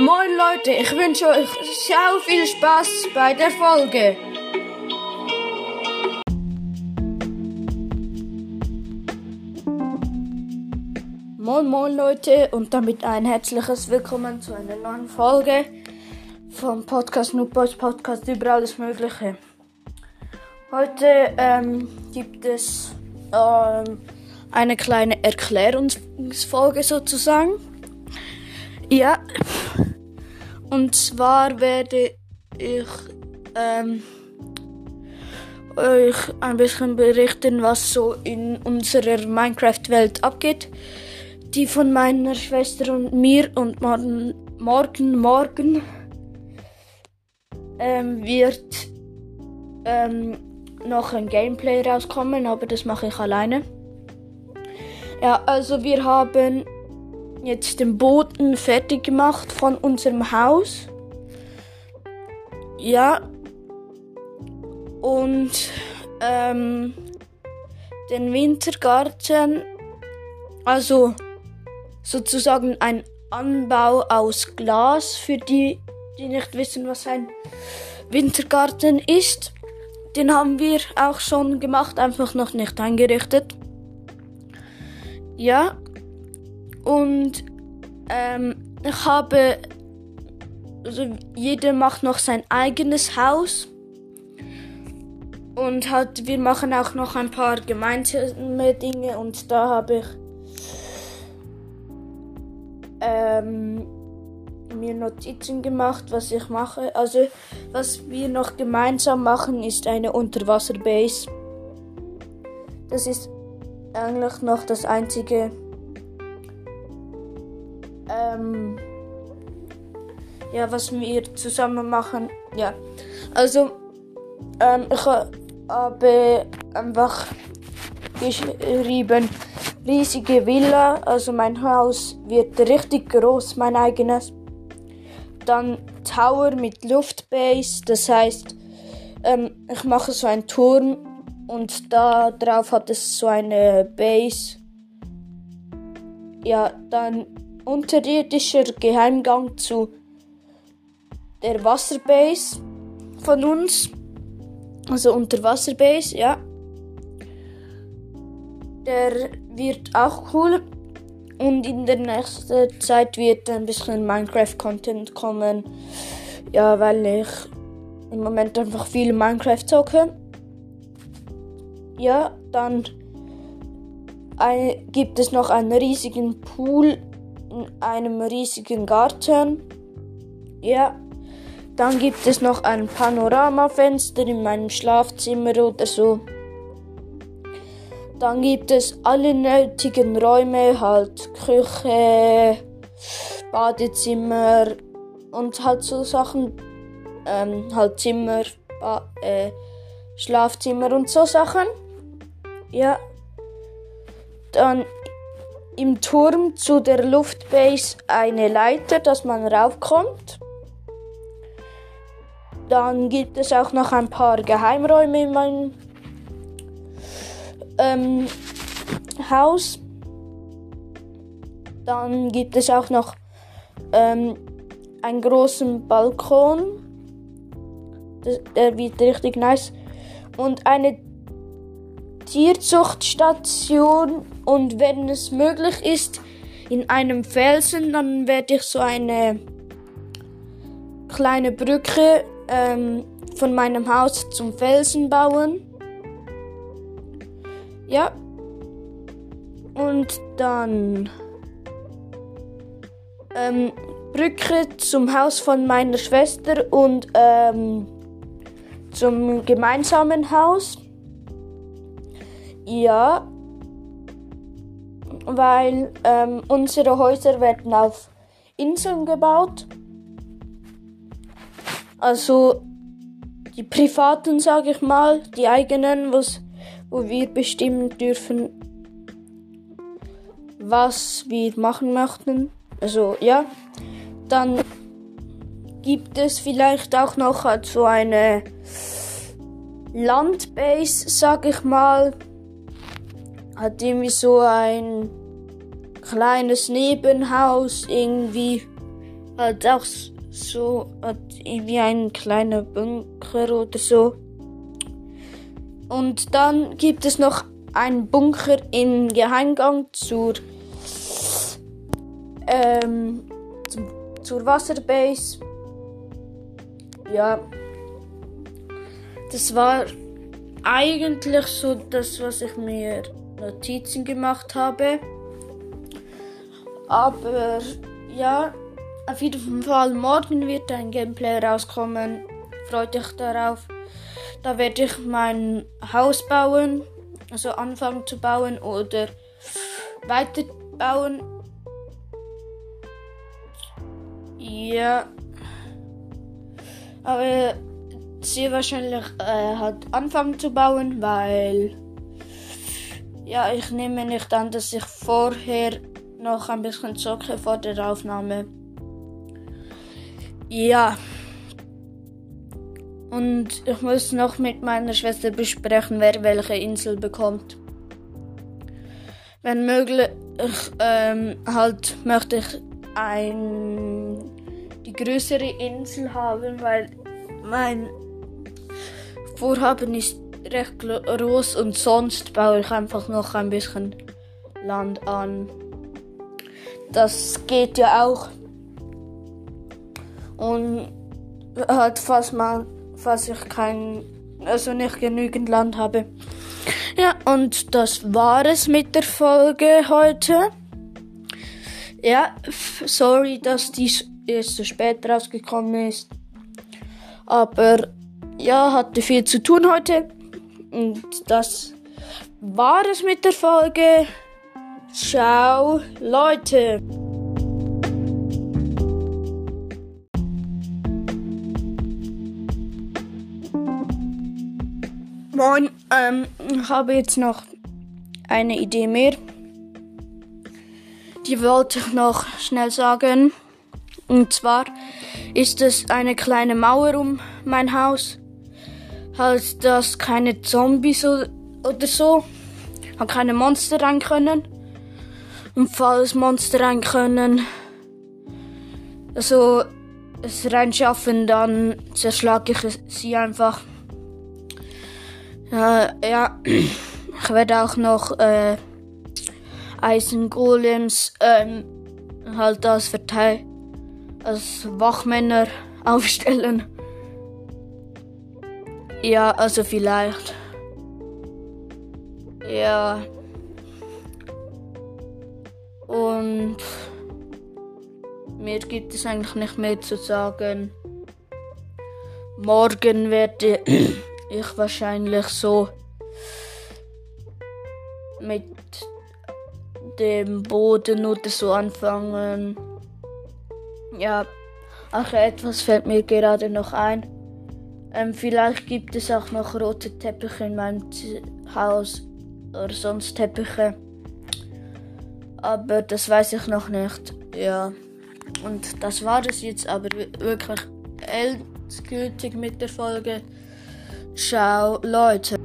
Moin Leute, ich wünsche euch sehr viel Spaß bei der Folge. Moin Moin Leute und damit ein herzliches Willkommen zu einer neuen Folge vom Podcast Noob Boys Podcast über alles Mögliche. Heute ähm, gibt es ähm, eine kleine Erklärungsfolge sozusagen. Ja, und zwar werde ich ähm, euch ein bisschen berichten, was so in unserer Minecraft-Welt abgeht. Die von meiner Schwester und mir und morgen, morgen, morgen ähm, wird ähm, noch ein Gameplay rauskommen, aber das mache ich alleine. Ja, also wir haben jetzt den Boden fertig gemacht von unserem Haus. Ja. Und ähm, den Wintergarten, also sozusagen ein Anbau aus Glas für die, die nicht wissen, was ein Wintergarten ist. Den haben wir auch schon gemacht, einfach noch nicht eingerichtet. Ja, und ähm, ich habe, also jeder macht noch sein eigenes Haus. Und halt, wir machen auch noch ein paar gemeinsame Dinge und da habe ich ähm, mir Notizen gemacht, was ich mache. Also, was wir noch gemeinsam machen, ist eine Unterwasserbase. Das ist eigentlich noch das einzige ähm, ja, was wir zusammen machen. Ja, also ähm, ich habe einfach geschrieben, riesige Villa, also mein Haus wird richtig groß, mein eigenes. Dann Tower mit Luftbase, das heißt, ähm, ich mache so einen Turm und da drauf hat es so eine Base. Ja, dann unterirdischer Geheimgang zu der Wasserbase von uns. Also Unterwasserbase, ja. Der wird auch cool. Und in der nächsten Zeit wird ein bisschen Minecraft-Content kommen. Ja, weil ich im Moment einfach viel Minecraft zocke. Ja, dann gibt es noch einen riesigen Pool in einem riesigen Garten. Ja. Dann gibt es noch ein Panoramafenster in meinem Schlafzimmer oder so. Dann gibt es alle nötigen Räume, halt Küche, Badezimmer und halt so Sachen, ähm, halt Zimmer, ba äh, Schlafzimmer und so Sachen. Ja. Dann im Turm zu der Luftbase eine Leiter, dass man raufkommt. Dann gibt es auch noch ein paar Geheimräume in meinem ähm, Haus. Dann gibt es auch noch ähm, einen großen Balkon. Das, der wird richtig nice. Und eine Tierzuchtstation und wenn es möglich ist, in einem Felsen, dann werde ich so eine kleine Brücke ähm, von meinem Haus zum Felsen bauen. Ja. Und dann ähm, Brücke zum Haus von meiner Schwester und ähm, zum gemeinsamen Haus. Ja, weil ähm, unsere Häuser werden auf Inseln gebaut. Also die privaten, sage ich mal, die eigenen, was, wo wir bestimmen dürfen, was wir machen möchten. Also ja, dann gibt es vielleicht auch noch so eine Landbase, sag ich mal, hat irgendwie so ein kleines Nebenhaus irgendwie. halt auch so hat irgendwie ein kleiner Bunker oder so. Und dann gibt es noch einen Bunker im Geheimgang zur, ähm, zum, zur Wasserbase. Ja, das war eigentlich so das, was ich mir Notizen gemacht habe. Aber ja, auf jeden Fall morgen wird ein Gameplay rauskommen. Freut euch darauf. Da werde ich mein Haus bauen, also anfangen zu bauen oder weiterbauen. Ja. Aber sehr wahrscheinlich äh, halt anfangen zu bauen, weil ja, ich nehme nicht an, dass ich vorher noch ein bisschen zocke vor der Aufnahme. Ja. Und ich muss noch mit meiner Schwester besprechen, wer welche Insel bekommt. Wenn möglich, ähm, halt möchte ich ein, die größere Insel haben, weil mein Vorhaben ist recht groß und sonst baue ich einfach noch ein bisschen Land an. Das geht ja auch. Und halt, falls man, falls ich kein, also nicht genügend Land habe. Ja, und das war es mit der Folge heute. Ja, sorry, dass dies erst so spät rausgekommen ist. Aber ja, hatte viel zu tun heute. Und das war es mit der Folge. Ciao, Leute. Moin, ähm, ich habe jetzt noch eine Idee mehr. Die wollte ich noch schnell sagen. Und zwar ist es eine kleine Mauer um mein Haus. Halt, dass keine Zombies oder so, halt keine Monster rein können. Und falls Monster rein können, also es reinschaffen, dann zerschlage ich sie einfach. Ja, ja. ich werde auch noch äh, Eisengolems ähm, halt als Verteil als Wachmänner aufstellen. Ja, also vielleicht. Ja. Und mir gibt es eigentlich nicht mehr zu sagen. Morgen werde ich wahrscheinlich so mit dem Boden oder so anfangen. Ja, ach, etwas fällt mir gerade noch ein. Ähm, vielleicht gibt es auch noch rote Teppiche in meinem Haus oder sonst Teppiche. Aber das weiß ich noch nicht. Ja. Und das war es jetzt aber wirklich endgültig mit der Folge. Ciao, Leute.